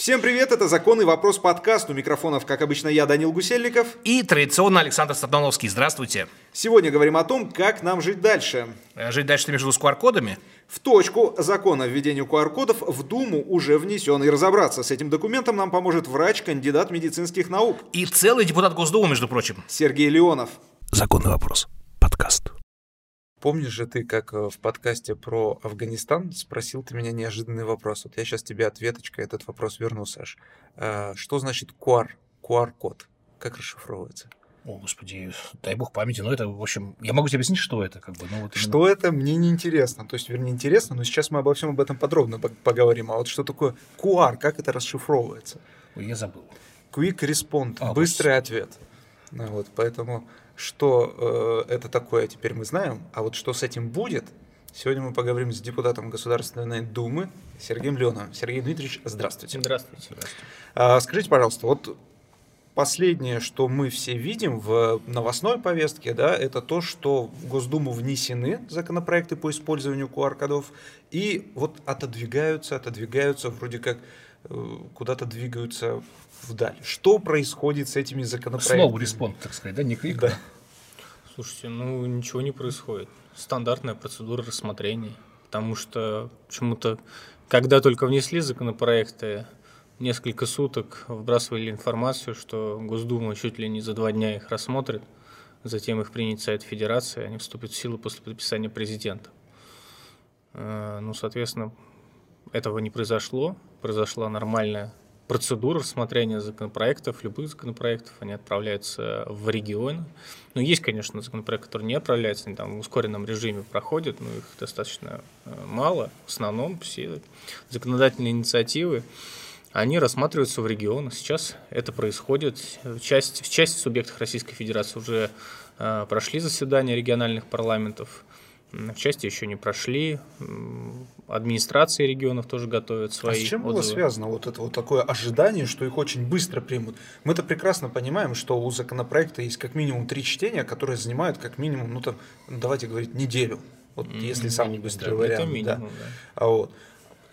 Всем привет, это «Законный вопрос» подкаст. У микрофонов, как обычно, я, Данил Гусельников. И традиционно Александр Стартановский. Здравствуйте. Сегодня говорим о том, как нам жить дальше. Э, Жить дальше между с QR-кодами? В точку закона о введении QR-кодов в Думу уже внесен. И разобраться с этим документом нам поможет врач, кандидат медицинских наук И целый депутат Госдумы, между прочим. Сергей Леонов. Законный вопрос. Подкаст. Помнишь же ты, как э, в подкасте про Афганистан спросил ты меня неожиданный вопрос? Вот я сейчас тебе ответочкой этот вопрос верну, Саш. Э, Что значит QR? QR-код. Как расшифровывается? О, господи, дай бог памяти. Ну, это, в общем, я могу тебе объяснить, что это, как бы. Ну, вот именно- Что это, мне не интересно. То есть, вернее, интересно, но сейчас мы обо всем об этом подробно пог- поговорим. А вот что такое QR? Как это расшифровывается? Ой, я забыл. Quick Respond. А, быстрый ответ. Ну, вот, поэтому, что э, это такое, теперь мы знаем. А вот что с этим будет, сегодня мы поговорим с депутатом Государственной Думы Сергеем Леоновым. Сергей Дмитриевич, здравствуйте. Здравствуйте. А, скажите, пожалуйста, вот последнее, что мы все видим в новостной повестке, да, это то, что в Госдуму внесены законопроекты по использованию QR-кодов и вот отодвигаются, отодвигаются, вроде как куда-то двигаются вдаль. Что происходит с этими законопроектами? Слово респонд, так сказать, да, не крик. Да. Слушайте, ну ничего не происходит. Стандартная процедура рассмотрения. Потому что почему-то, когда только внесли законопроекты, несколько суток вбрасывали информацию, что Госдума чуть ли не за два дня их рассмотрит, затем их принят Совет Федерации, они вступят в силу после подписания президента. Э, Ну, соответственно, этого не произошло. Произошла нормальная процедура рассмотрения законопроектов, любых законопроектов, они отправляются в регионы. Ну, есть, конечно, законопроекты, которые не отправляются, они там в ускоренном режиме проходят, но их достаточно э, мало. В основном все законодательные инициативы, они рассматриваются в регионах. Сейчас это происходит. В части, в части субъектов Российской Федерации уже э, прошли заседания региональных парламентов, в части еще не прошли. Администрации регионов тоже готовят А свои с чем было отзывы. связано вот это вот такое ожидание, что их очень быстро примут? Мы-то прекрасно понимаем, что у законопроекта есть как минимум три чтения, которые занимают как минимум, ну там, ну, давайте говорить, неделю. Вот М, если самый да, быстрый это вариант. да. минимум, да. А вот.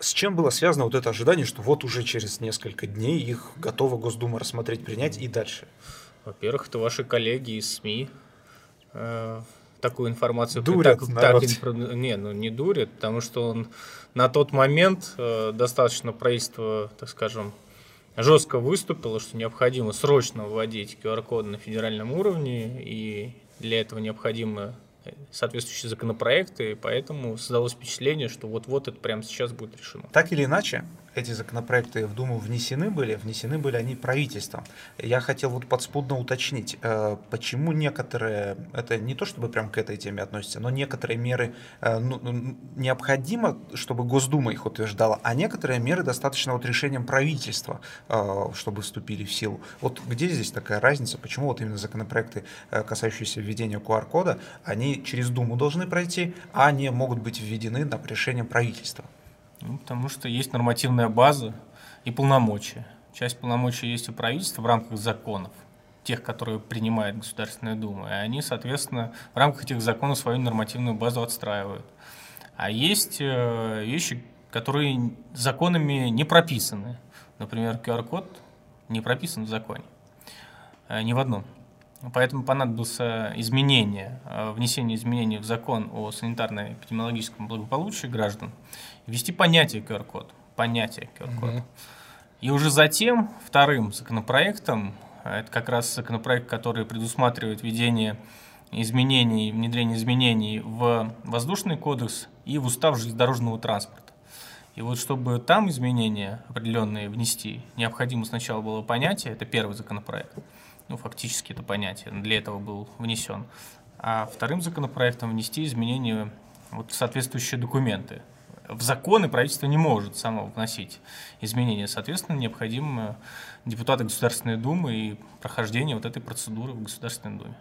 С чем было связано вот это ожидание, что вот уже через несколько дней их готова Госдума рассмотреть, принять и дальше? Во-первых, это ваши коллеги из СМИ э, такую информацию Дурят так, народ. так инфра- не, ну не дурят, потому что он на тот момент э, достаточно правительство, так скажем, жестко выступило, что необходимо срочно вводить QR-коды на федеральном уровне, и для этого необходимы э, соответствующие законопроекты, и поэтому создалось впечатление, что вот-вот это прямо сейчас будет решено. Так или иначе, эти законопроекты в Думу внесены были, внесены были они правительством. Я хотел вот подспудно уточнить, э, почему некоторые, это не то чтобы прям к этой теме относится, но некоторые меры э, ну, ну, необходимо, чтобы Госдума их утверждала, а некоторые меры достаточно вот решением правительства, э, чтобы вступили в силу. Вот где здесь такая разница, почему вот именно законопроекты, касающиеся введения QR-кода, они через Думу должны пройти, а они могут быть введены там, решением правительства? Ну, потому что есть нормативная база и полномочия. Часть полномочий есть у правительства в рамках законов, тех, которые принимает Государственная Дума. И они, соответственно, в рамках этих законов свою нормативную базу отстраивают. А есть э, вещи, которые законами не прописаны. Например, QR-код не прописан в законе. Э, Ни в одном. Поэтому понадобился изменение, э, внесение изменений в закон о санитарно-эпидемиологическом благополучии граждан, ввести понятие QR-код. Понятие QR-код. И уже затем вторым законопроектом, а это как раз законопроект, который предусматривает введение изменений, внедрение изменений в воздушный кодекс и в устав железнодорожного транспорта. И вот чтобы там изменения определенные внести, необходимо сначала было понятие, это первый законопроект, ну фактически это понятие, для этого был внесен, а вторым законопроектом внести изменения вот, в соответствующие документы. В законы правительство не может само вносить изменения, соответственно, необходимо депутаты Государственной Думы и прохождение вот этой процедуры в Государственной Думе.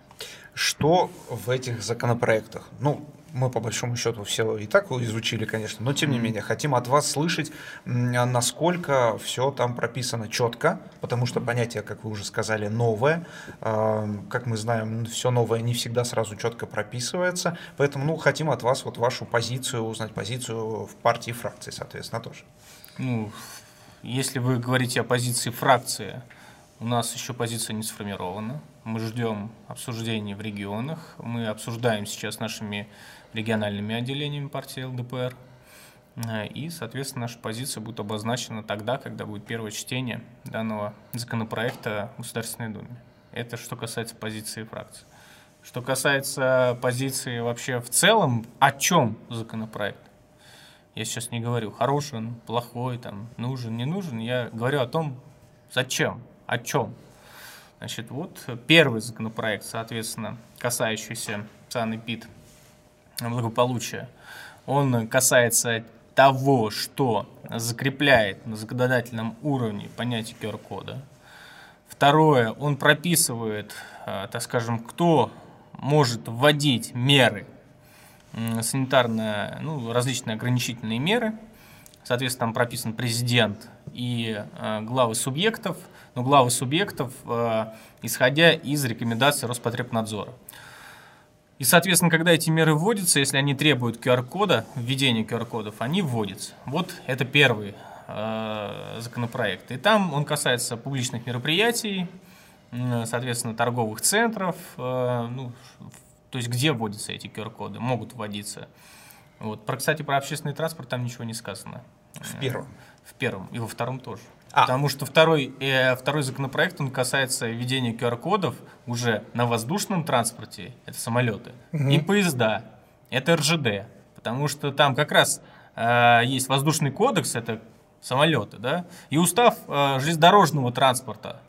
Что в этих законопроектах? Ну, мы по большому счету все и так изучили, конечно, но тем не менее хотим от вас слышать, м, насколько все там прописано четко, потому что понятие, как вы уже сказали, новое. Эм, Как мы знаем, все новое не всегда сразу четко прописывается, поэтому ну, хотим от вас вот вашу позицию, узнать позицию в партии и фракции, соответственно, тоже. Ну, если вы говорите о позиции фракции, у нас еще позиция не сформирована. Мы ждем обсуждений в регионах. Мы обсуждаем сейчас нашими региональными отделениями партии ЛДПР. Э, И, соответственно, наша позиция будет обозначена тогда, когда будет первое чтение данного законопроекта в Государственной Думе. Это что касается позиции фракции. Что касается позиции вообще в целом, о чем законопроект? Я сейчас не говорю, хороший он, плохой, там, нужен, не нужен. Я говорю о том, зачем, о чем. Значит, вот первый законопроект, соответственно, касающийся ЦАН и ПИД благополучия, он касается того, что закрепляет на законодательном уровне понятие QR-кода. Второе, он прописывает, э, так скажем, кто может вводить меры санитарные, ну, различные ограничительные меры. Соответственно, там прописан президент и э, главы субъектов, но главы субъектов, э, исходя из рекомендаций Роспотребнадзора. И, соответственно, когда эти меры вводятся, если они требуют QR-кода, введения QR-кодов, они вводятся. Вот это первый э, законопроект. И там он касается публичных мероприятий, м, соответственно, торговых центров, э, ну, то есть где вводятся эти QR-коды, могут вводиться. Вот. Про, кстати, про общественный транспорт там ничего не сказано. В первом. В первом и во втором тоже. А. Потому что второй, э, второй законопроект, он касается введения QR-кодов уже на воздушном транспорте, это самолеты, и поезда, это РЖД. Потому что там как раз э, есть воздушный кодекс, это самолеты, да, и устав э, железнодорожного транспорта.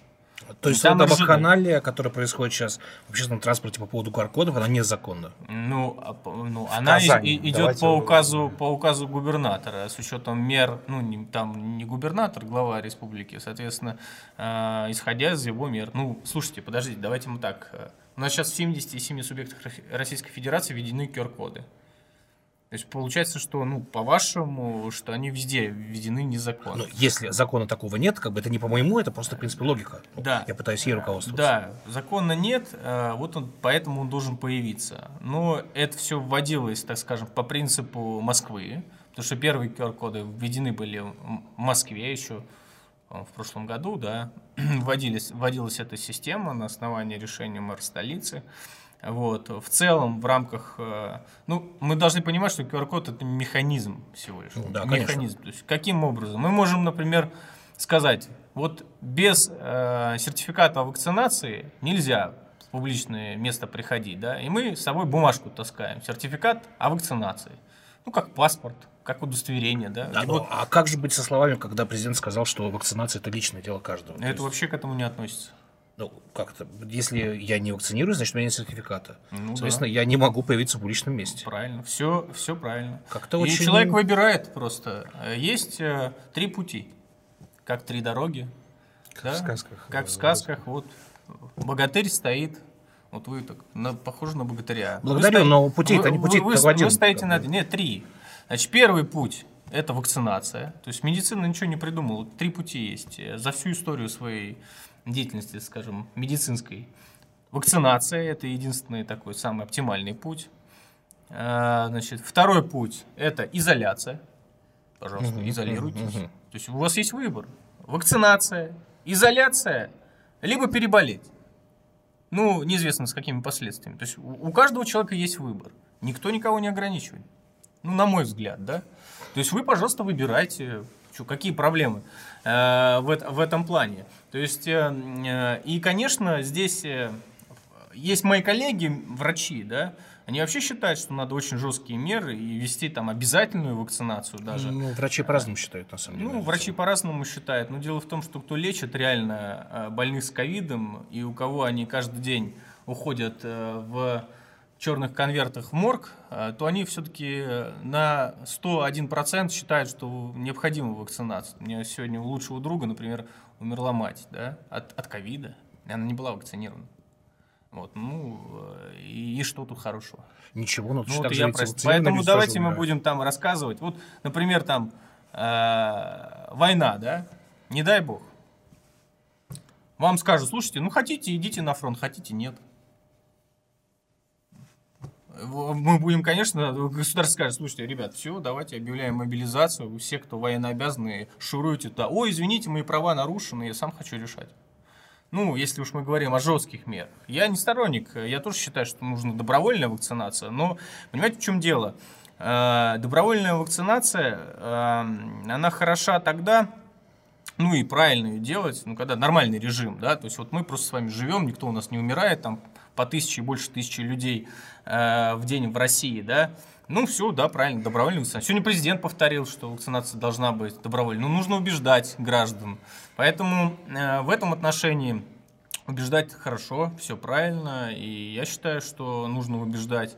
То есть РЖД. вакханалия, которая происходит сейчас в общественном транспорте по поводу QR-кодов, она незаконна. Ну, а ну она и- Казани. и- идет Давайте по указу, по указу губернатора, с учетом мер, ну, не- там не губернатор, глава республики, соответственно, э, исходя из его мер. Ну, слушайте, подождите, давайте мы так. э, У нас сейчас в 77 субъектах Ро- Российской Федерации введены QR-коды. То есть получается, что, ну, по-вашему, что они везде введены незаконно. Но если закона такого нет, как бы это не по-моему, это просто, в принципе, логика. Ну, Да. Я пытаюсь ей руководствоваться. Да, закона нет, э, вот он, поэтому он должен появиться. Но это все вводилось, так скажем, по принципу Москвы, потому что первые QR-коды введены были в Москве еще э, в прошлом году, да, вводились, вводилась эта система на основании решения мэра столицы. Вот. В целом, в рамках... э, Ну, мы должны понимать, что QR-код – это механизм всего лишь. Ну да, конечно. механизм. То есть, каким образом? Мы можем, например, сказать, вот без э, сертификата о вакцинации нельзя в публичное место приходить, да, и мы с собой бумажку таскаем, сертификат о вакцинации. Ну, как паспорт, как удостоверение, да. Да, И ну, а как же быть со словами, когда президент сказал, что вакцинация это личное дело каждого? То это есть, вообще к этому не относится. Ну, как-то, если я не вакцинируюсь, значит, у меня нет сертификата. Ну Соответственно, я не могу появиться в публичном месте. Правильно, все, все правильно. Как-то И очень- человек выбирает просто. Есть э, три пути, как три дороги. Как в сказках. Как в сказках. Вот богатырь стоит. Вот вы так на- похожи на богатыря. Благодарю, Вы но путей-то- вы- не вы- путей-то вы, один, Вы стоите на... Нет, три. Значит, первый путь – это вакцинация. То есть медицина ничего не придумала. Три пути есть. Э, За всю историю своей деятельности, скажем, медицинской. Вакцинация – это единственный такой самый оптимальный путь. А, Значит, второй путь – это изоляция. Пожалуйста, изолируйтесь. То есть у вас есть выбор. Вакцинация, изоляция, либо переболеть. Ну, неизвестно с какими последствиями. То есть у у каждого человека есть выбор. Никто никого не ограничивает. Ну, на мой взгляд, да. То есть вы, пожалуйста, выбирайте, чё, какие проблемы э, в, в этом плане. То есть, э, э, и, конечно, здесь э, есть мои коллеги, врачи, да, они вообще считают, что надо очень жесткие меры и вести там обязательную вакцинацию даже. Ну, врачи по-разному считают, на самом деле. Ну, врачи по-разному считают, но дело в том, что кто лечит реально э, больных с ковидом, и у кого они каждый день уходят э, в черных конвертах в морг, э, то они все-таки на 101% считают, что необходима вакцинация. У меня сегодня у лучшего друга, например, умерла мать да, от, ковида, и она не была вакцинирована. Вот, ну, э, и, и что тут хорошего? Ничего, ну, Ну, вот я вакцинированные Поэтому давайте мы будем там рассказывать. Вот, например, там э, война, да? Не дай бог. Вам скажут, слушайте, ну хотите, идите на фронт, хотите, нет. Мы будем, конечно, государство скажет, слушайте, ребят, все, давайте объявляем мобилизацию, все, кто военнообязанные, шуруйте туда. Ой, извините, мои права нарушены, я сам хочу решать. Ну, если уж мы говорим о жестких мерах. Я не сторонник, я тоже считаю, что нужна добровольная вакцинация, но понимаете, в чем дело? Э, Добровольная вакцинация, э, она хороша тогда, ну и правильно ее делать, ну когда нормальный режим, да, то есть вот мы просто с вами живем, никто у нас не умирает, там по тысяче и больше тысячи людей э, в день в России, да, ну все, да, правильно, вакцинация. Сегодня президент повторил, что вакцинация должна быть добровольной, но нужно убеждать граждан, поэтому э, в этом отношении убеждать хорошо, все правильно, и я считаю, что нужно убеждать.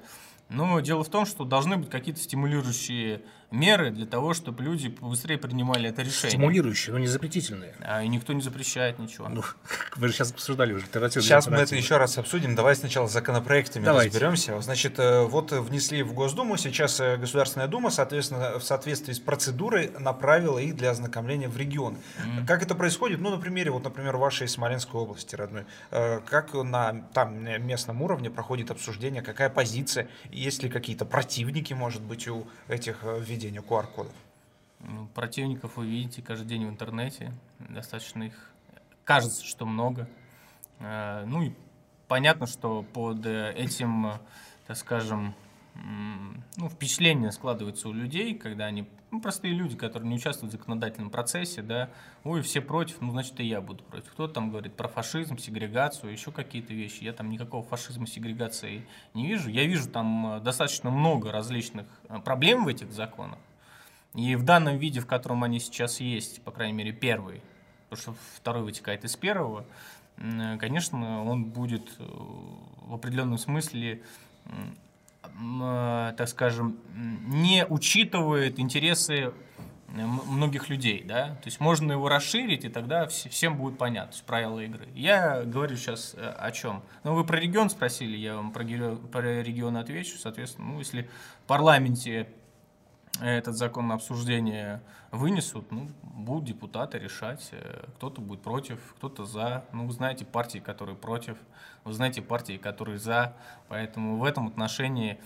Но дело в том, что должны быть какие-то стимулирующие меры для того, чтобы люди быстрее принимали это решение. Стимулирующие, но не запретительные. А и никто не запрещает ничего. Ну, вы же сейчас обсуждали уже альтернативные Сейчас мы это еще раз обсудим. Давай сначала с законопроектами Давайте. разберемся. Значит, э, вот внесли в Госдуму, сейчас э, Государственная Дума, соответственно, в соответствии с процедурой направила их для ознакомления в регион. Как это происходит? Ну, на примере, вот, например, вашей Смоленской области родной. Э, Как на там местном уровне проходит обсуждение, какая позиция, есть ли какие-то противники, может быть, у этих э, введения QR-кодов? Ну, Противников вы видите каждый день в интернете. Достаточно их. Кажется, что много. Э, Ну и понятно, что под э, этим, э, так скажем, ну, впечатление складывается у людей, когда они, ну, простые люди, которые не участвуют в законодательном процессе, да, ой, все против, ну, значит, и я буду против. Кто-то там говорит про фашизм, сегрегацию, еще какие-то вещи. Я там никакого фашизма, сегрегации не вижу. Я вижу там э, достаточно много различных э, проблем в этих законах. И в данном виде, в котором они сейчас есть, по крайней мере, первый, потому что второй вытекает из первого, м, конечно, он будет э, в определенном смысле, э, так скажем, не учитывает интересы многих людей, да, то есть можно его расширить, и тогда вс- всем будет понятно, правила игры. Я говорю сейчас э, о чем? Ну, вы про регион спросили, я вам про регион отвечу, соответственно, ну, если в парламенте этот закон на обсуждение вынесут, ну, будут депутаты решать, э, кто-то будет против, кто-то за. Ну, вы знаете партии, которые против, вы знаете партии, которые за, поэтому в этом отношении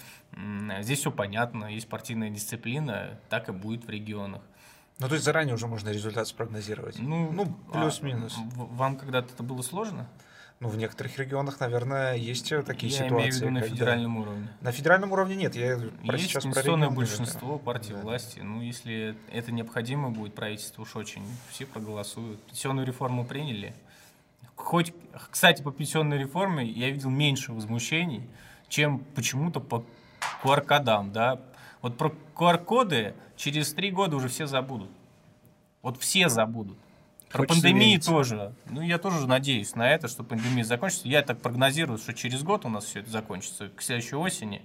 здесь все понятно, есть партийная дисциплина, так и будет в регионах. Ну, то есть заранее уже можно результат спрогнозировать. Ну, ну а плюс-минус. в- Вам когда-то это было сложно? Ну, в некоторых регионах, наверное, есть э, такие Я ситуации. имею в виду на федеральном уровне. На федеральном уровне нет. Я про Есть сейчас про конституционное регионы, большинство партий Да. власти. Ну, если это необходимо будет, правительство уж очень, все проголосуют. Пенсионную реформу приняли. Хоть, кстати, по пенсионной реформе я видел меньше возмущений, чем почему-то по QR-кодам, да. Вот про QR-коды через три года уже все забудут. Вот все забудут. Про пандемию верить. тоже. Ну, я тоже надеюсь на это, что пандемия закончится. Я так прогнозирую, что через год у нас все это закончится, к следующей осени.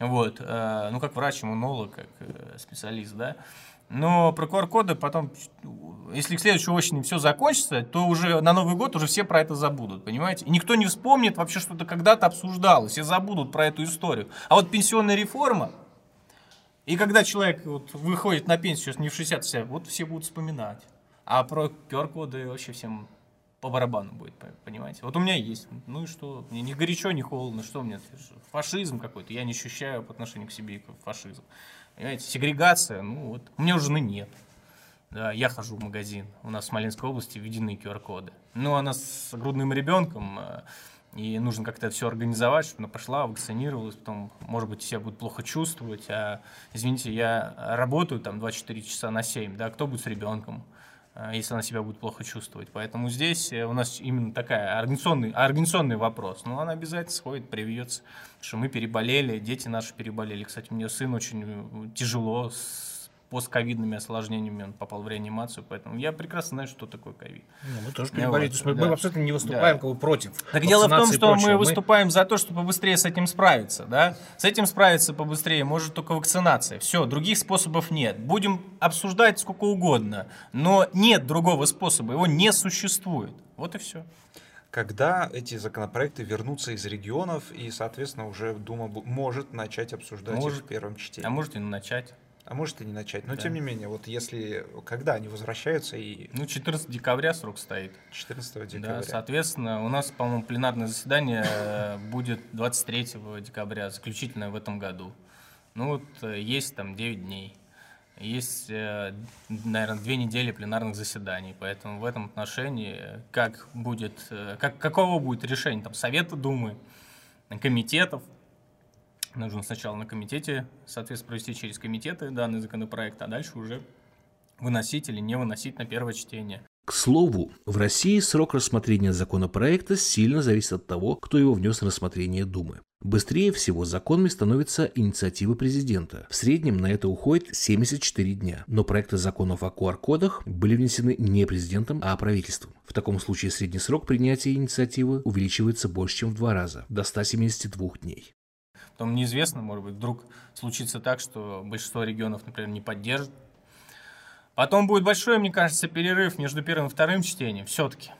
Вот. э, Ну, как врач, иммунолог, как э, специалист, да. Но про QR-коды потом, если к следующей осени все закончится, то уже на Новый год уже все про это забудут, понимаете? И никто не вспомнит вообще, что это когда-то обсуждалось, все забудут про эту историю. А вот пенсионная реформа, и когда человек вот выходит на пенсию сейчас не в 60, все, вот все будут вспоминать. А про QR-коды вообще всем по барабану будет, по- понимаете? Вот у меня есть. Ну и что? Мне ни горячо, ни холодно. Что? Это же Фашизм какой-то. Я не ощущаю по отношению к себе фашизм. Понимаете? Сегрегация, ну вот. У меня у жены нет. Да, я хожу в магазин. У нас в Смоленской области введены QR-коды. Ну, она с грудным ребенком, э, и нужно как-то все организовать, чтобы она пошла, вакцинировалась, потом, может быть, себя будет плохо чувствовать. А, извините, я работаю там 24 часа на 7, да, кто будет с ребенком? Э, если она себя будет плохо чувствовать. Поэтому здесь э, у нас именно такая организационный, организационный вопрос. Но она обязательно сходит, привьется, что мы переболели, дети наши переболели. Кстати, у меня сын очень э, тяжело с постковидными осложнениями, он попал в реанимацию, поэтому я прекрасно знаю, что такое ковид. Ну, мы тоже переболели. вот, То есть мы, да. мы абсолютно не выступаем Да. бы против. Так дело в том, что мы выступаем за то, чтобы побыстрее с этим справиться, да? С этим справиться побыстрее может только вакцинация. Все, других способов нет. Будем обсуждать сколько угодно, но нет другого способа, его не существует. Вот и все. Когда эти законопроекты вернутся из регионов, и, соответственно, уже Дума может начать обсуждать их Может. в первом чтении. А может и начать. А может и не начать. Но Да. тем не менее, вот если, когда они возвращаются и Ну, 14 декабря срок стоит. 14 Да, декабря. соответственно, у нас, по-моему, пленарное заседание э, будет 23 декабря, заключительное в этом году. Ну вот э, есть там 9 дней. Есть, наверное, две недели пленарных заседаний, поэтому в этом отношении э, как будет, э, как, каково будет решение там Совета Думы, комитетов, нужно сначала на комитете, соответственно, провести через комитеты данный законопроект, а дальше уже выносить или не выносить на первое чтение. К слову, в России срок рассмотрения законопроекта сильно зависит от того, кто его внес на рассмотрение Думы. Быстрее всего законами становятся инициативы президента. В среднем на это уходит 74 дня. Но проекты законов о QR-кодах были внесены не президентом, а правительством. В таком случае средний срок принятия инициативы увеличивается больше, чем в два раза, до 172 дней. Потом неизвестно, может быть, вдруг случится так, что большинство регионов, например, не поддержит. Потом будет большой, мне кажется, перерыв между первым и вторым чтением, все-таки.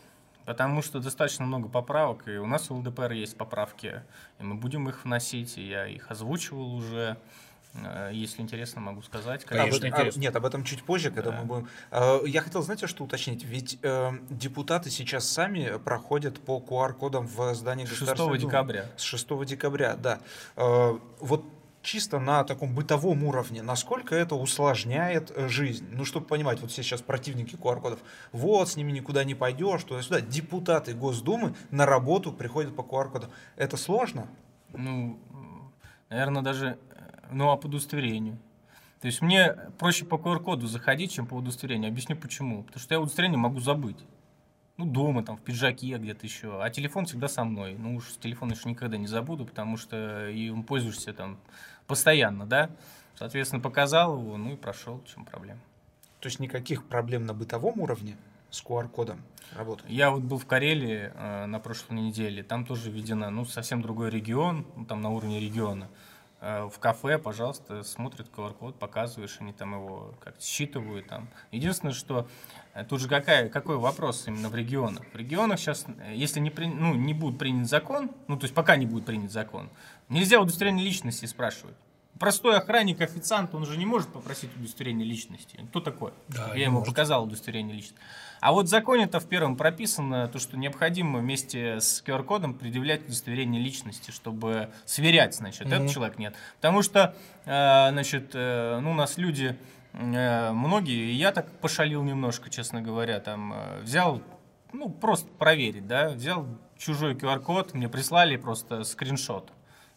Потому что достаточно много поправок, и у нас у ЛДПР есть поправки, и мы будем их вносить, и я их озвучивал уже. Э, Если интересно, могу сказать. Об Конечно, этом- а, интересно. нет, об этом чуть позже, когда Да. мы будем. Э, Я хотел, знаете, что уточнить? Ведь э, депутаты сейчас сами проходят по QR-кодам в здании 6 Государственной Думы. декабря. С 6 декабря, да. Э, Вот чисто на таком бытовом уровне, насколько это усложняет э, жизнь? Ну, чтобы понимать, вот все сейчас противники QR-кодов, вот, с ними никуда не пойдешь, туда-сюда. Депутаты Госдумы на работу приходят по QR-кодам. Это сложно? Ну, наверное, даже ну, а по удостоверению. То есть мне проще по QR-коду заходить, чем по удостоверению. Объясню почему. Потому что я удостоверение могу забыть. Ну, дома, там, в пиджаке где-то еще. А телефон всегда со мной. Ну, уж телефон еще никогда не забуду, потому что им пользуешься там постоянно, да? Соответственно, показал его, ну и прошел, в чем проблема. То есть никаких проблем на бытовом уровне с QR-кодом работать? Я вот был в Карелии э, на прошлой неделе, там тоже введена, ну, совсем другой регион, ну, там на уровне региона. Э, в кафе, пожалуйста, смотрят QR-код, показываешь, они там его как-то считывают. Там. Единственное, что э, тут же какая, какой вопрос именно в регионах. В регионах сейчас, э, если не, при- ну, не будет принят закон, ну, то есть пока не будет принят закон, нельзя удостоверение личности спрашивать. Простой охранник, официант, он же не может попросить удостоверение личности. Кто такой? Да, Я ему может. показал удостоверение личности. А вот в законе-то в первом прописано то, что необходимо вместе с QR-кодом предъявлять удостоверение личности, чтобы сверять, значит, этот человек нет. Потому что, э, значит, э, ну, у нас люди, э, многие, и я так пошалил немножко, честно говоря, там, э, взял, ну, просто проверить, да, взял чужой QR-код, мне прислали просто скриншот.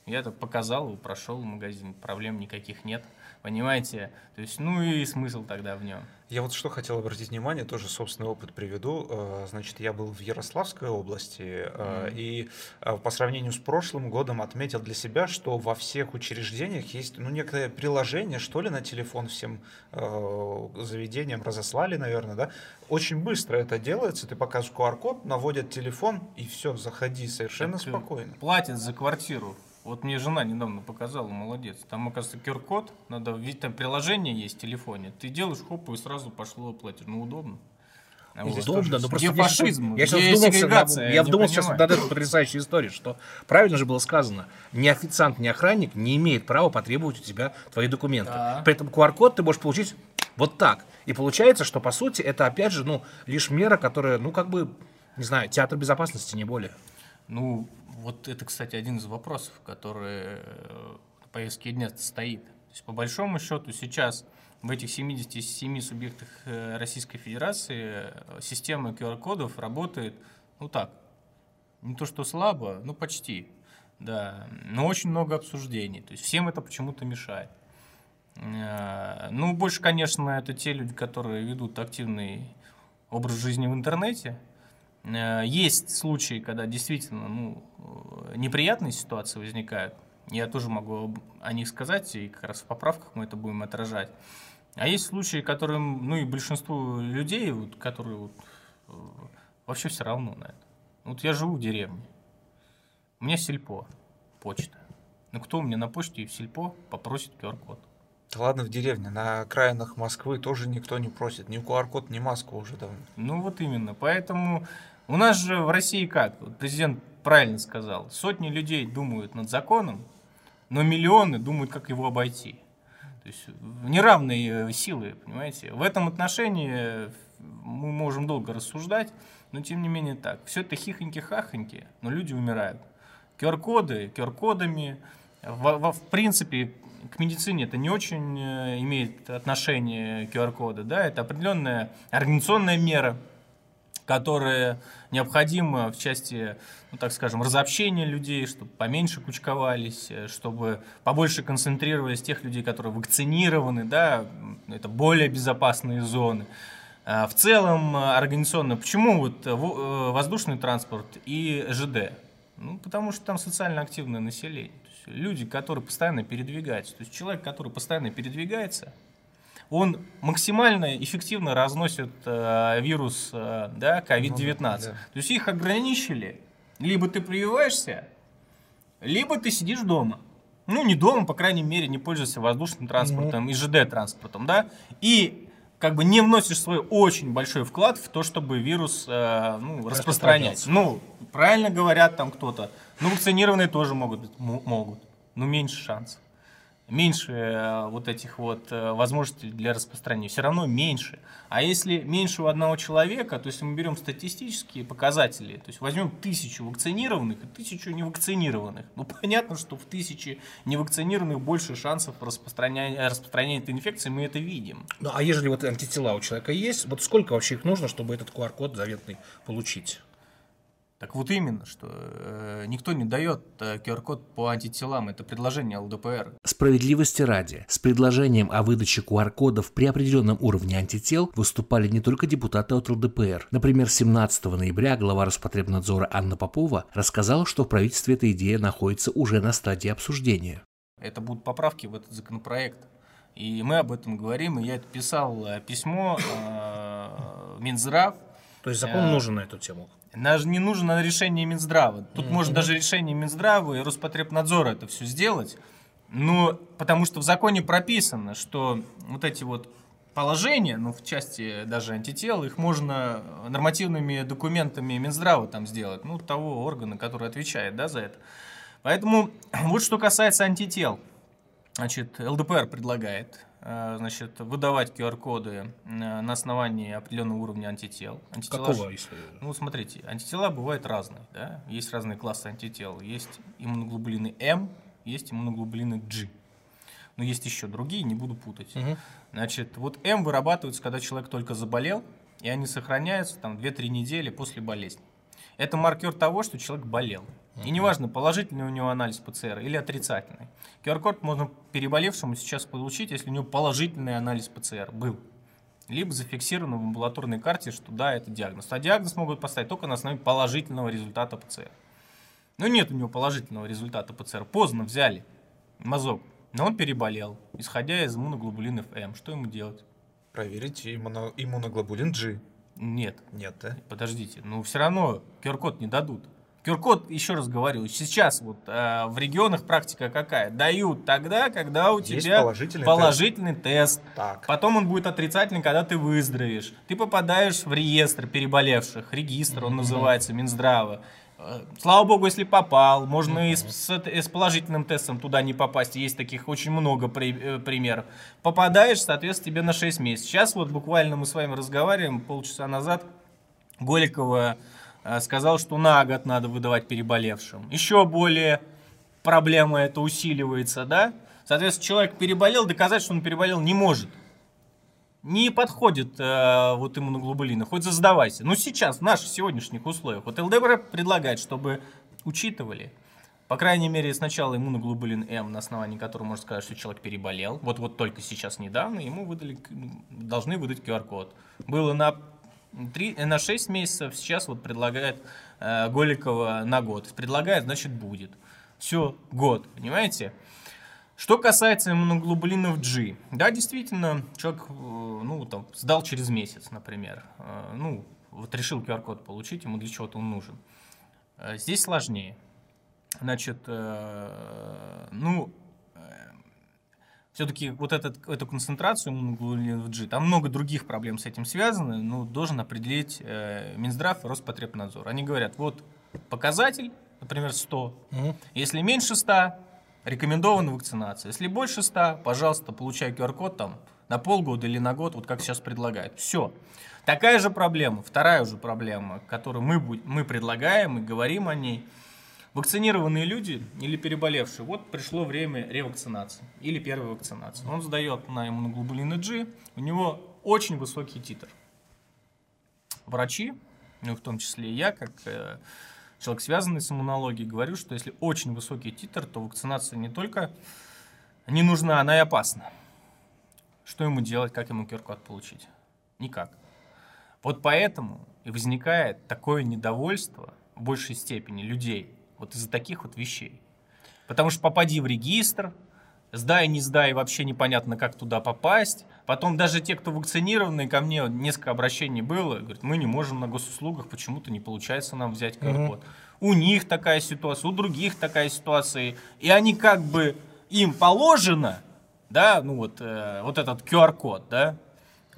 Я так показал его, прошел в магазин, проблем никаких нет. Понимаете? То есть, ну и смысл тогда в нем. Я вот что хотел обратить внимание, тоже собственный опыт приведу. Э, Значит, я был в Ярославской области э, и э, по сравнению с прошлым годом отметил для себя, что во всех учреждениях есть ну, некое приложение, что ли, на телефон всем заведениям разослали, наверное, да. Очень быстро это делается, ты показываешь QR-код, наводят телефон, и все, заходи совершенно Так, спокойно. Платят за квартиру. Вот мне жена недавно показала, молодец. Там, оказывается, QR-код, надо, ведь там приложение есть в телефоне. Ты делаешь, хоп, и сразу пошло платишь. Ну, удобно. А вот. Удобно, но просто Где я щас- фашизм? Я сейчас Где вдумался, Я я вдумался сейчас над этой потрясающей историей, что правильно же было сказано, ни официант, ни охранник не имеет права потребовать у тебя твои документы. Да. При этом QR-код ты можешь получить вот так. И получается, что по сути это опять же, ну, лишь мера, которая, ну, как бы, не знаю, театр безопасности, не более. Ну, вот это, кстати, один из вопросов, который э, на повестке дня стоит. То есть, по большому счету, сейчас в этих 77 субъектах э, Российской Федерации э, система QR-кодов работает, ну так, не то что слабо, но почти, да, но очень много обсуждений, то есть всем это почему-то мешает. Э, Ну, больше, конечно, это те люди, которые ведут активный образ жизни в интернете. Э, Есть случаи, когда действительно ну, э, неприятные ситуации возникают. Я тоже могу о них сказать, и как раз в поправках мы это будем отражать. А есть случаи, которым, ну и большинству людей, вот, которые вот, э, вообще все равно на это. Вот я живу в деревне. У меня сельпо, почта. Ну кто мне на почте и в сельпо попросит QR-код? Да ладно, в деревне, на окраинах Москвы тоже никто не просит. Ни QR-код, ни маску уже давно. Ну вот именно. Поэтому у нас же в России как? Вот президент правильно сказал. Сотни людей думают над законом, но миллионы думают, как его обойти. То есть неравные силы, понимаете. В этом отношении мы можем долго рассуждать, но тем не менее так. Все это хихоньки-хахоньки, но люди умирают. QR-коды, QR-кодами. В, в, в принципе, к медицине это не очень э, имеет отношение QR-коды, да, это определенная организационная мера, которая необходима в части, ну, так скажем, разобщения людей, чтобы поменьше кучковались, э, чтобы побольше концентрировались тех людей, которые вакцинированы, да, это более безопасные зоны. А в целом э, организационно, почему вот воздушный транспорт и ЖД? Ну, потому что там социально активное население. Люди, которые постоянно передвигаются. То есть человек, который постоянно передвигается, он максимально эффективно разносит э, вирус э, да, COVID-19. Ну, да. То есть их ограничили. Либо ты прививаешься, либо ты сидишь дома. Ну, не дома, по крайней мере, не пользуешься воздушным транспортом mm и ЖД-транспортом, да. И как бы не вносишь свой очень большой вклад в то, чтобы вирус э, ну, распространять. Ну, правильно говорят там кто-то. Ну, вакцинированные тоже могут, могут, но меньше шансов меньше э, вот этих вот э, возможностей для распространения, все равно меньше. А если меньше у одного человека, то есть мы берем статистические показатели, то есть возьмем тысячу вакцинированных и тысячу невакцинированных, ну понятно, что в тысяче невакцинированных больше шансов распространения, распространения этой инфекции, мы это видим. Ну а ежели вот антитела у человека есть, вот сколько вообще их нужно, чтобы этот QR-код заветный получить? Так вот именно, что э, никто не дает э, QR-код по антителам, это предложение ЛДПР. Справедливости ради, с предложением о выдаче QR-кодов при определенном уровне антител выступали не только депутаты от ЛДПР. Например, 17 ноября глава Роспотребнадзора Анна Попова рассказала, что в правительстве эта идея находится уже на стадии обсуждения. Это будут поправки в этот законопроект. И мы об этом говорим, и я это писал э, письмо э, Минздрав. То есть закон э, нужен на эту тему? Даже не нужно решение Минздрава. Тут mm-hmm. может даже решение Минздрава и Роспотребнадзора это все сделать. Ну, потому что в законе прописано, что вот эти вот положения, ну, в части даже антител, их можно нормативными документами Минздрава там сделать, ну, того органа, который отвечает, да, за это. Поэтому вот что касается антител. Значит, ЛДПР предлагает значит, выдавать QR-коды э, на основании определенного уровня антител. Антитела Какого, если... Ну, смотрите, антитела бывают разные, да? Есть разные классы антител. Есть иммуноглобулины М, есть иммуноглобулины G. Но есть еще другие, не буду путать. Угу. Значит, вот М вырабатываются, когда человек только заболел, и они сохраняются там 2-3 недели после болезни. Это маркер того, что человек болел. И неважно, положительный у него анализ ПЦР или отрицательный. QR-код можно переболевшему сейчас получить, если у него положительный анализ ПЦР был. Либо зафиксировано в амбулаторной карте, что да, это диагноз. А диагноз могут поставить только на основе положительного результата ПЦР. Но нет у него положительного результата ПЦР. Поздно взяли мазок. Но он переболел, исходя из иммуноглобулинов М. Что ему делать? Проверить иммуно, иммуноглобулин G. Нет. Нет, да? Подождите, ну все равно QR-код не дадут. QR-код, еще раз говорю, сейчас вот э, в регионах практика какая? Дают тогда, когда у Есть тебя положительный, положительный тест. тест. Так. Потом он будет отрицательный, когда ты выздоровеешь. Ты попадаешь в реестр переболевших, регистр он mm-hmm. называется, Минздрава. Э, слава богу, если попал, можно mm-hmm. и с, с, с положительным тестом туда не попасть. Есть таких очень много при, э, примеров. Попадаешь, соответственно, тебе на 6 месяцев. Сейчас вот буквально мы с вами разговариваем полчаса назад. Голикова сказал, что на год надо выдавать переболевшим. Еще более проблема это усиливается, да? Соответственно, человек переболел, доказать, что он переболел, не может. Не подходит э, вот иммуноглобулины, хоть задавайся. Но сейчас, в наших сегодняшних условиях, вот ЛДБР предлагает, чтобы учитывали, по крайней мере, сначала иммуноглобулин М, на основании которого можно сказать, что человек переболел. Вот, вот только сейчас недавно ему выдали, должны выдать QR-код. Было на 3, э, на 6 месяцев, сейчас вот предлагает э, Голикова на год. Предлагает, значит, будет. Все, год, понимаете? Что касается иммуноглобулинов G, да, действительно, человек, э, ну, там, сдал через месяц, например, э, ну, вот решил QR-код получить, ему для чего-то он нужен. Здесь сложнее. Значит, ну, все-таки вот этот, эту концентрацию иммуноглобулинов G, там много других проблем с этим связано, но должен определить э, Минздрав и Роспотребнадзор. Они говорят, вот показатель, например, 100, угу. если меньше 100, рекомендована вакцинация. Если больше 100, пожалуйста, получай QR-код там на полгода или на год, вот как сейчас предлагают. Все. Такая же проблема, вторая уже проблема, которую мы, мы предлагаем и говорим о ней. Вакцинированные люди или переболевшие, вот пришло время ревакцинации или первой вакцинации. Он сдает на иммуноглобулины G, у него очень высокий титр. Врачи, ну в том числе и я, как э, человек, связанный с иммунологией, говорю, что если очень высокий титр, то вакцинация не только не нужна, она и опасна. Что ему делать, как ему QR-код получить? Никак. Вот поэтому и возникает такое недовольство в большей степени людей вот из-за таких вот вещей. Потому что попади в регистр, сдай, не сдай, вообще непонятно, как туда попасть. Потом даже те, кто вакцинированные, ко мне несколько обращений было, говорят, мы не можем на госуслугах, почему-то не получается нам взять QR-код. У них такая ситуация, у других такая ситуация. И они как бы, им положено, да, ну вот, э, вот этот QR-код, да,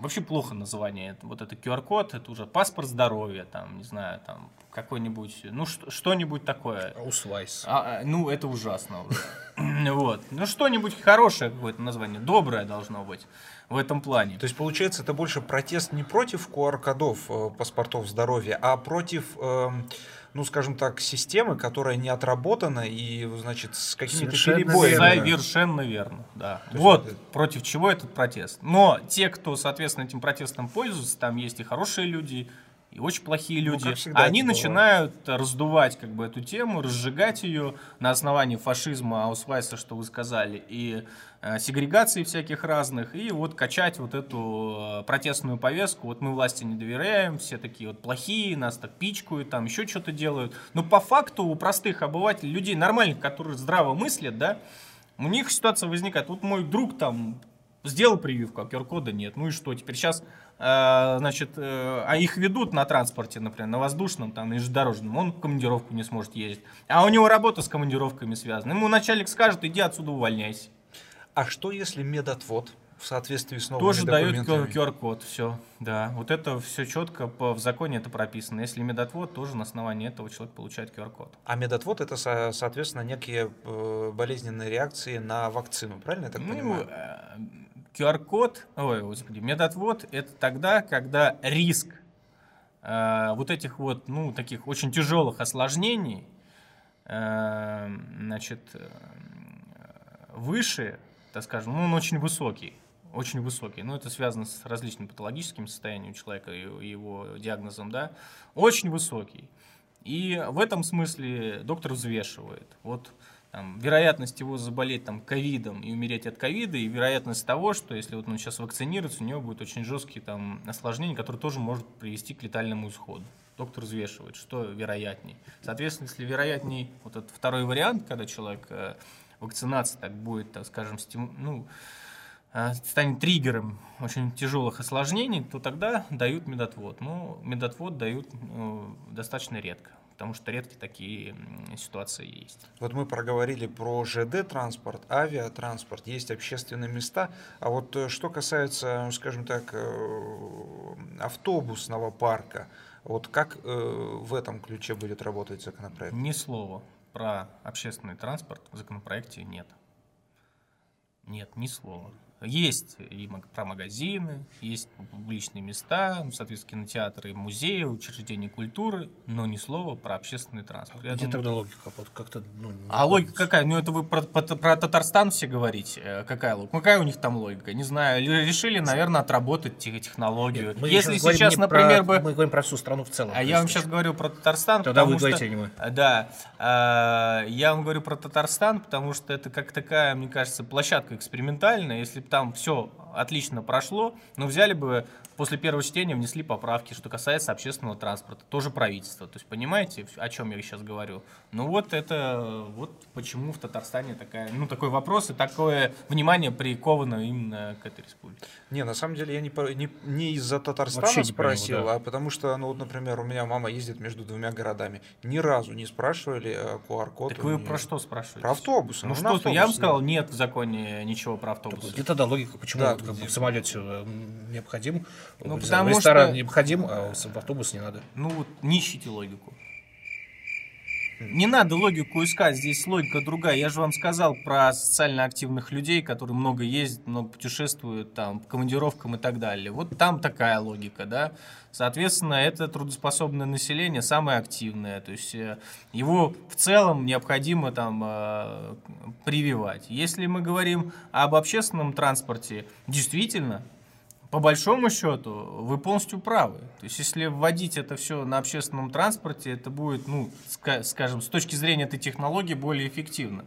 Вообще плохо название. Вот это QR-код, это уже паспорт здоровья, там, не знаю, там, какой-нибудь, ну, что- что-нибудь такое. Аусвайс. А, а, ну, это ужасно уже. Вот. Ну, что-нибудь хорошее какое-то название, доброе должно быть в этом плане. То есть, получается, это больше протест не против QR-кодов э, паспортов здоровья, а против, эм, ну, скажем так, системы, которая не отработана и, значит, с какими-то перебоями. Совершенно верно, да. есть вот это- против чего этот протест. Но те, кто, соответственно, этим протестом пользуются, там есть и хорошие люди, и очень плохие люди, как всегда они это бывает. начинают раздувать как бы эту тему, разжигать ее на основании фашизма, аусвайса, что вы сказали, и э, сегрегации всяких разных, и вот качать вот эту э, протестную повестку. Вот мы власти не доверяем, все такие вот плохие, нас так пичкают, там еще что-то делают. Но по факту у простых обывателей, людей нормальных, которые здраво мыслят, да, у них ситуация возникает. Вот мой друг там сделал прививку, а QR-кода нет. Ну и что? Теперь сейчас, значит, э, а их ведут на транспорте, например, на воздушном, там, междорожном. Он в командировку не сможет ездить. А у него работа с командировками связана. Ему начальник скажет, иди отсюда увольняйся. А что если медотвод в соответствии с новыми Тоже документами? QR-код, все, да. Вот это все четко по, в законе это прописано. Если медотвод, тоже на основании этого человек получает QR-код. А медотвод это, со- соответственно, некие э, болезненные реакции на вакцину, правильно я так Ну, понимаю? э, QR-код, ой, господи, медотвод это тогда, когда риск э, вот этих вот, ну, таких очень тяжелых осложнений, э, значит, э, выше, так скажем, ну, он очень высокий. Очень высокий. Ну, это связано с различными патологическими состояниями у человека и его диагнозом, да. Очень высокий. И в этом смысле доктор взвешивает. Вот там, вероятность его заболеть там ковидом и умереть от ковида, и вероятность того, что если вот он сейчас вакцинируется, у него будет очень жесткие там осложнения, которые тоже может привести к летальному исходу. Доктор взвешивает, что вероятней. Соответственно, если вероятней вот этот второй вариант, когда человек э, вакцинация так будет, так скажем, стиму- ну, э, станет триггером очень тяжелых осложнений, то тогда дают медотвод. Но медотвод дают э, достаточно редко, потому что редкие такие ситуации есть. Вот мы проговорили про ЖД-транспорт, авиатранспорт, есть общественные места. А вот э, что касается, ну, скажем так, автобусного парка, вот как в этом ключе будет работать законопроект? Ни слова про общественный транспорт в законопроекте нет. Нет, ни слова. Есть и про магазины, есть публичные места, ну, соответственно, кинотеатры, музеи, учреждения культуры, но ни слова про общественный транспорт. Я Где думаю- тогда логика? Вот как-то, ну, А логика какая? Ну, это вы про, про- про Татарстан все говорите. Э, Какая логика? Какая у них там логика? Не знаю. Ли- Решили, наверное, отработать те- технологию. Нет, мы Если сейчас, не например, про- бы... Мы говорим про всю страну в целом. А я вам сейчас говорю про Татарстан, Тогда вы говорите, что... а не мы. А, Да, а, я вам говорю про Татарстан, потому что это как такая, мне кажется, площадка экспериментальная. Если там все отлично прошло, но взяли бы после первого чтения внесли поправки, что касается общественного транспорта, тоже правительство. То есть понимаете, о чем я сейчас говорю? Ну вот это вот почему в Татарстане такая, ну такой вопрос и такое внимание приковано именно к этой республике. Не, на самом деле я не, не, не из-за Татарстана Вообще спросил, да. а потому что, ну вот, например, у меня мама ездит между двумя городами. Ни разу не спрашивали э, QR-код. Так у вы про что спрашиваете? Про автобусы. Ну что-то, я вам сказал, нет в законе ничего про автобусы. Где тогда логика, почему Да, вот как где- в самолете э, необходим, Ну, потому ресторан что- необходим, а в автобус не надо? Ну вот не ищите логику. Не надо логику искать, здесь логика другая. Я же вам сказал про социально активных людей, которые много ездят, много путешествуют, там, по командировкам и так далее. Вот там такая логика, да. Соответственно, это трудоспособное население, самое активное. То есть э, его в целом необходимо там э, прививать. Если мы говорим об общественном транспорте, действительно, по большому счету, вы полностью правы. То есть, если вводить это все на общественном транспорте, это будет, ну, скажем, с точки зрения этой технологии более эффективно.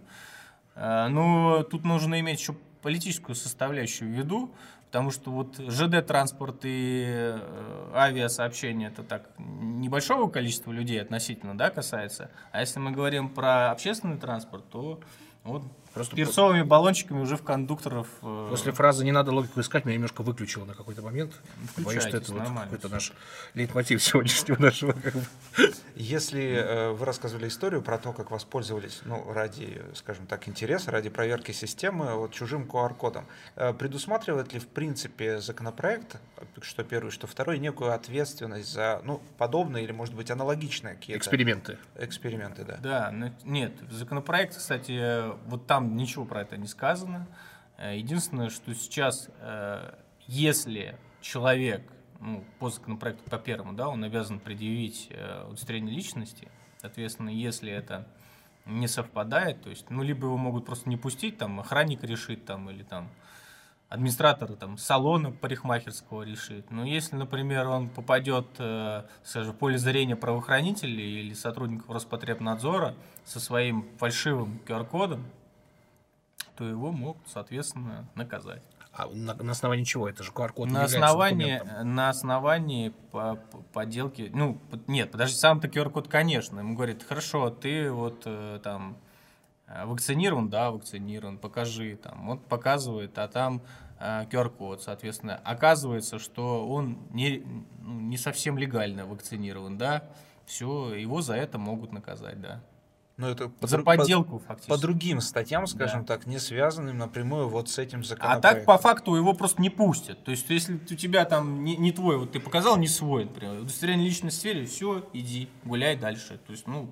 А, но тут нужно иметь еще политическую составляющую в виду, потому что вот ЖД-транспорт и э, авиасообщение это так небольшого количества людей относительно, да, касается. А если мы говорим про общественный транспорт, то вот Просто перцовыми баллончиками уже в кондукторов. Э, После фразы «не надо логику искать» меня немножко выключило на какой-то момент. Боюсь, что это вот какой-то наш лейтмотив сегодняшнего нашего. Как бы. Если э, вы рассказывали историю про то, как воспользовались, ну, ради, скажем так, интереса, ради проверки системы вот, чужим QR-кодом, э, предусматривает ли в принципе законопроект, что первый, что второй, некую ответственность за, ну, подобные или, может быть, аналогичные какие-то... Эксперименты. Эксперименты, да. Да, нет, законопроект, кстати, вот там там ничего про это не сказано. Э, единственное, что сейчас, э, если человек, ну, по законопроекту по первому, да, он обязан предъявить э, удостоверение личности, соответственно, если это не совпадает, то есть, ну, либо его могут просто не пустить, там, охранник решит, там, или там, администратор там, салона парикмахерского решит. Но если, например, он попадет скажем, в поле зрения правоохранителей или сотрудников Роспотребнадзора со своим фальшивым QR-кодом, то его могут, соответственно, наказать. А на, на основании чего? Это же QR-код на основании, на основании по, по, подделки... Ну, нет, подожди, сам-то QR-код, конечно. Ему говорит, хорошо, ты вот э, там э, вакцинирован, да, вакцинирован, покажи там. Вот показывает, а там э, QR-код, соответственно. Оказывается, что он не, ну, не совсем легально вакцинирован, да, все, его за это могут наказать, да. Но это за по, подделку по, фактически. По другим статьям, скажем да. так, не связанным напрямую вот с этим законопроектом. А так по факту его просто не пустят. То есть если у тебя там не, не твой, вот ты показал не свой, например, удостоверение личности сфере, все, иди, гуляй дальше. То есть, ну,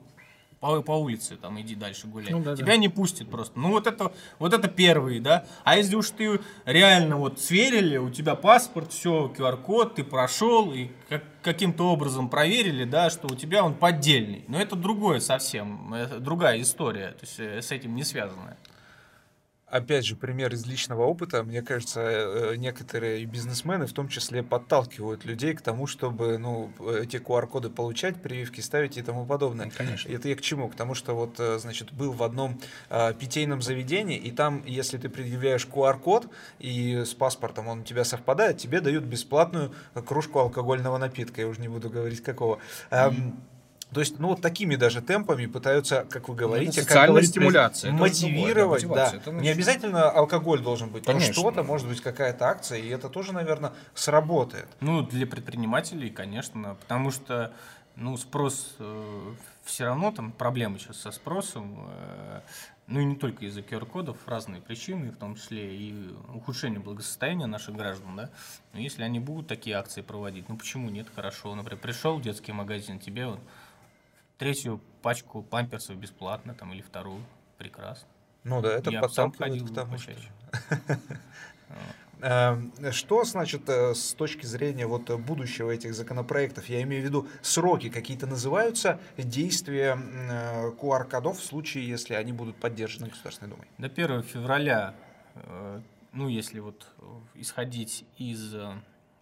по, по улице, там, иди дальше гуляй. Ну, да, Тебя да. не пустят просто. Ну, вот это, вот это первые, да. А если уж ты реально вот сверили, у тебя паспорт, все, QR-код, ты прошел, и как, каким-то образом проверили, да, что у тебя он поддельный. Но это другое совсем, это другая история, то есть э, с этим не связанная опять же, пример из личного опыта. Мне кажется, э, некоторые бизнесмены в том числе подталкивают людей к тому, чтобы ну, эти QR-коды получать, прививки ставить и тому подобное. Конечно. Это я к чему? К тому, что вот, э, значит, был в одном а, питейном заведении, и там, если ты предъявляешь QR-код и с паспортом он у тебя совпадает, тебе дают бесплатную кружку алкогольного напитка. Я уже не буду говорить какого. Mm. То есть, ну, вот такими даже темпами пытаются, как вы говорите, ну, как стимуляция. мотивировать. Да, да. Не обязательно алкоголь должен быть, Конечно. но что-то, может быть, какая-то акция, и это тоже, наверное, сработает. Ну, для предпринимателей, конечно, потому что, ну, спрос э, все равно, там проблемы сейчас со спросом, э, ну и не только из-за QR-кодов, разные причины, в том числе и ухудшение благосостояния наших граждан, да. Но если они будут такие акции проводить, ну почему нет, хорошо. Например, пришел в детский магазин, тебе вот третью пачку памперсов бесплатно, там, или вторую, прекрасно. Ну да, это Я ходил к тому, что... Эм, что значит э, с точки зрения вот будущего этих законопроектов? Я имею в виду сроки какие-то называются, действия QR-кодов в случае, если они будут поддержаны Государственной Думой? До 1 февраля, э, ну если вот исходить из э,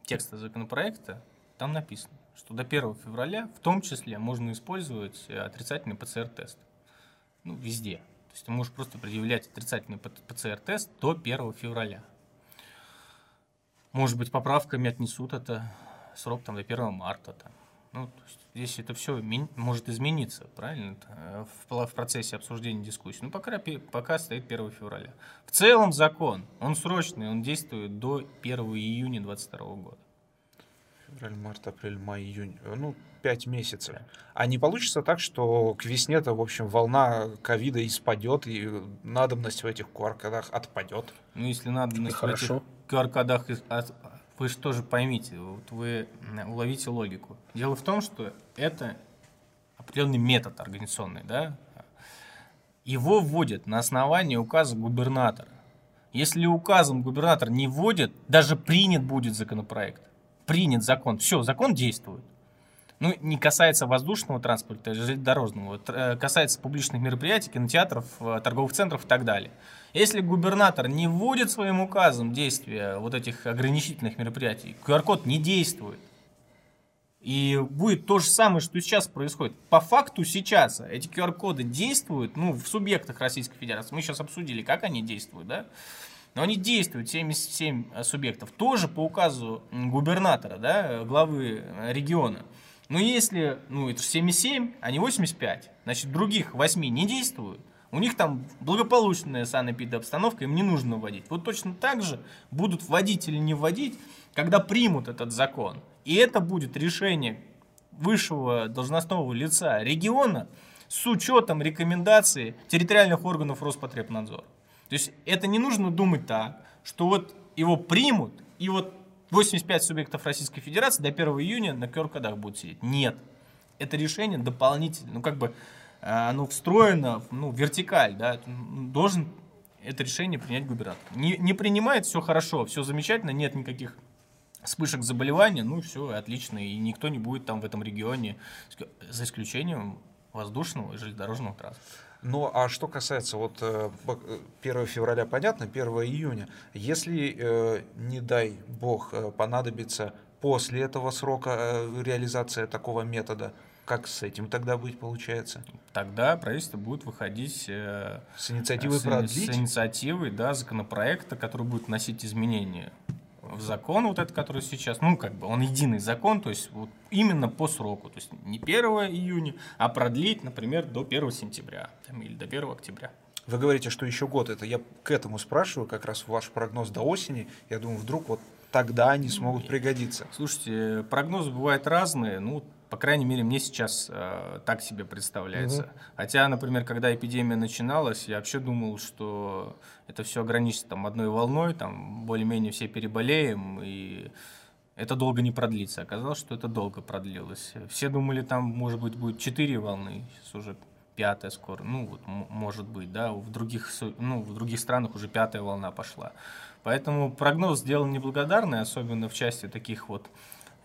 текста законопроекта, там написано, что до 1 февраля в том числе можно использовать э, отрицательный ПЦР-тест. Ну, везде. То есть ты можешь просто предъявлять отрицательный ПЦР-тест до 1 февраля. Может быть, поправками отнесут это срок там, до 1 марта. Там. Ну, то есть здесь это все может измениться, правильно, э, в, в процессе обсуждения дискуссии. Ну, пока, пока стоит 1 февраля. В целом закон, он срочный, он действует до 1 июня 2022 года. Февраль, март, апрель, май, июнь. Ну, пять месяцев. А не получится так, что к весне-то, в общем, волна ковида испадет, и надобность в этих QR-кодах отпадет? Ну, если надобность в этих QR-кодах, вы же тоже поймите, вот вы уловите логику. Дело в том, что это определенный метод организационный, да, его вводят на основании указа губернатора. Если указом губернатор не вводит, даже принят будет законопроект, принят закон, все, закон действует. Ну, не касается воздушного транспорта, железнодорожного, э, касается публичных мероприятий, кинотеатров, э, торговых центров и так далее. Если губернатор не вводит своим указом действия вот этих ограничительных мероприятий, QR-код не действует. И будет то же самое, что сейчас происходит. По факту сейчас эти QR-коды действуют ну, в субъектах Российской Федерации. Мы сейчас обсудили, как они действуют, да? Но они действуют, 77 субъектов, тоже по указу губернатора, да, главы региона. Но если, ну это же 77, а не 85, значит других 8 не действуют. У них там благополучная санэпидобстановка, им не нужно вводить. Вот точно так же будут вводить или не вводить, когда примут этот закон. И это будет решение высшего должностного лица региона с учетом рекомендаций территориальных органов Роспотребнадзора. То есть это не нужно думать так, что вот его примут, и вот 85 субъектов Российской Федерации до 1 июня на QR-кодах будут сидеть. Нет. Это решение дополнительное. Ну, как бы э, оно встроено, ну, вертикаль, да, должен это решение принять губернатор. Не, не принимает, все хорошо, все замечательно, нет никаких вспышек заболевания, ну все, отлично, и никто не будет там в этом регионе, за исключением воздушного и железнодорожного транспорта. Ну, а что касается вот 1 э, февраля, понятно, 1 июня, если, э, не дай бог, э, понадобится после этого срока реализация такого метода, как с этим тогда быть получается? Тогда правительство будет выходить с инициативой с, продлить? С инициативой, да, законопроекта, который будет вносить изменения закон вот этот, который сейчас, ну, как бы он единый закон, то есть вот именно по сроку, то есть не 1 июня, а продлить, например, до 1 сентября там, или до 1 октября. Вы говорите, что еще год, это я к этому спрашиваю, как раз ваш прогноз до осени, я думаю, вдруг вот тогда они смогут пригодиться. Слушайте, прогнозы бывают разные, ну, по крайней мере, мне сейчас э, так себе представляется. Угу. Хотя, например, когда эпидемия начиналась, я вообще думал, что это все ограничится там одной волной, там более-менее все переболеем, и это долго не продлится. Оказалось, что это долго продлилось. Все думали, там, может быть, будет четыре волны, сейчас уже пятая скоро, ну вот может быть, да, в других, ну, в других странах уже пятая волна пошла. Поэтому прогноз сделан неблагодарный, особенно в части таких вот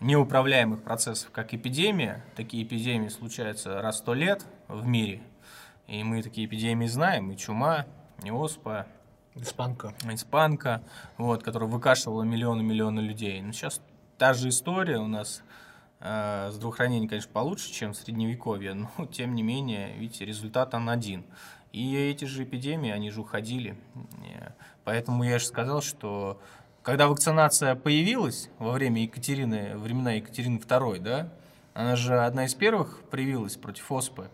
неуправляемых процессов, как эпидемия. Такие эпидемии случаются раз в сто лет в мире. И мы такие эпидемии знаем, и чума, и оспа, Испанка. Испанка, вот, которая выкашивала миллионы-миллионы людей. Но сейчас та же история у нас э, здравоохранение, конечно, получше, чем в Средневековье, но тем не менее, видите, результат он один. И эти же эпидемии, они же уходили. Поэтому я же сказал, что когда вакцинация появилась во время Екатерины, времена Екатерины II, да, она же одна из первых привилась против оспы.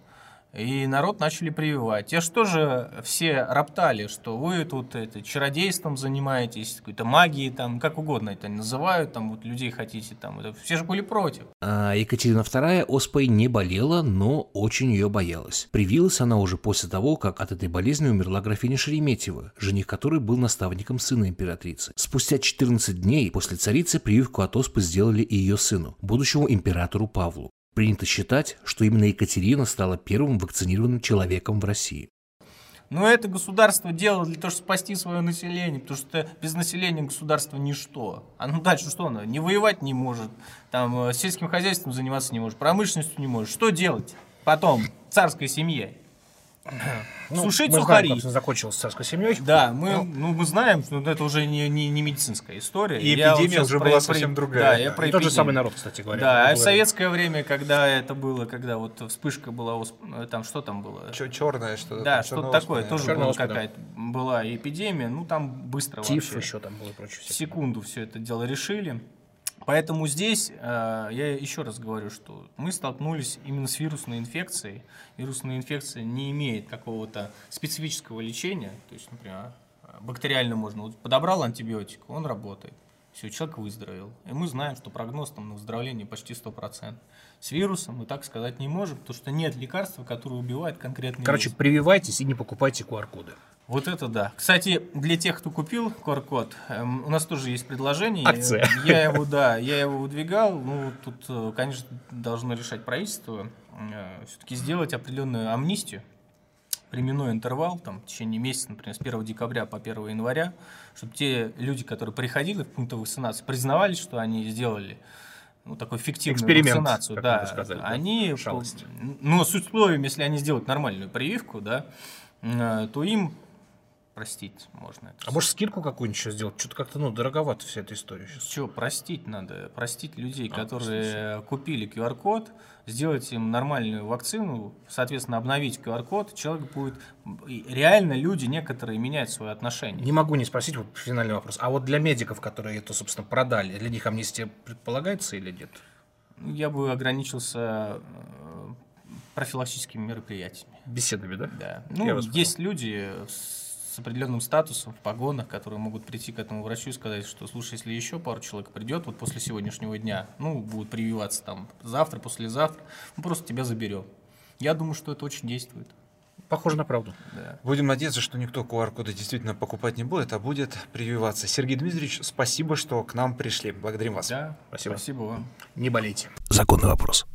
И народ начали прививать. Те что же все роптали, что вы тут это, чародейством занимаетесь, какой-то магией, там, как угодно это называют, там вот людей хотите, там, это, все же были против. А Екатерина II оспой не болела, но очень ее боялась. Привилась она уже после того, как от этой болезни умерла графиня Шереметьева, жених которой был наставником сына императрицы. Спустя 14 дней после царицы прививку от оспы сделали и ее сыну, будущему императору Павлу. Принято считать, что именно Екатерина стала первым вакцинированным человеком в России. Но это государство делало для того, чтобы спасти свое население, потому что без населения государство ничто. А ну дальше что оно? Не воевать не может, там э, сельским хозяйством заниматься не может, промышленностью не может. Что делать потом царской семье? Ну, Сушить мы сухари. Знаем, как закончилось царской семьей. Да, мы, ну, ну, мы знаем, что это уже не, не, не медицинская история. И я эпидемия вот уже про, была совсем другая. Да, я про Тот же самый народ, кстати говоря. Да, а в советское время, когда это было, когда вот вспышка была, там что там было? Черное что-то. Да, что-то такое, тоже была какая-то была эпидемия, ну там быстро Тиф еще там было прочее. Секунду все это дело решили. Поэтому здесь э, я еще раз говорю, что мы столкнулись именно с вирусной инфекцией. Вирусная инфекция не имеет какого-то специфического лечения. То есть, например, бактериально можно. Вот подобрал антибиотик, он работает. Все, человек выздоровел. И мы знаем, что прогноз там на выздоровление почти 100%. С вирусом мы так сказать не можем, потому что нет лекарства, которое убивает конкретный Короче, вирус. прививайтесь и не покупайте QR-коды. Вот это да. Кстати, для тех, кто купил QR-код, эм, у нас тоже есть предложение. Акция. Я его, да, я его выдвигал. Ну, тут, э, конечно, должно решать правительство, все-таки сделать определенную амнистию, временной интервал, там, в течение месяца, например, с 1 декабря по 1 января, чтобы те люди, которые приходили в пункты вакцинации, признавались, что они сделали ну, такую фиктивную Эксперимент, вакцинацию, как да, сказали, да. они, Шалость. ну, с условием, если они сделают нормальную прививку, да, э, то им простить можно это. А может скидку какую-нибудь еще сделать? Что-то как-то, ну, дороговато вся эта история сейчас. Что, простить надо? Простить людей, А, которые купили QR-код, сделать им нормальную вакцину, соответственно, обновить QR-код, человек будет... и Реально люди некоторые меняют свое отношение. Не могу не спросить, вот финальный вопрос. А вот для медиков, которые это, собственно, продали, для них амнистия предполагается или нет? Я бы ограничился э, профилактическими мероприятиями. Беседами, да? Да. Ну, есть люди с определенным статусом, в погонах, которые могут прийти к этому врачу и сказать, что, слушай, если еще пару человек придет вот после сегодняшнего дня, ну, будут прививаться там завтра, послезавтра, мы просто тебя заберем. Я думаю, что это очень действует. Похоже на правду. Да. Будем надеяться, что никто QR-коды действительно покупать не будет, а будет прививаться. Сергей Дмитриевич, спасибо, что к нам пришли. Благодарим вас. Да, Спасибо. спасибо вам. Не болейте. Законный вопрос.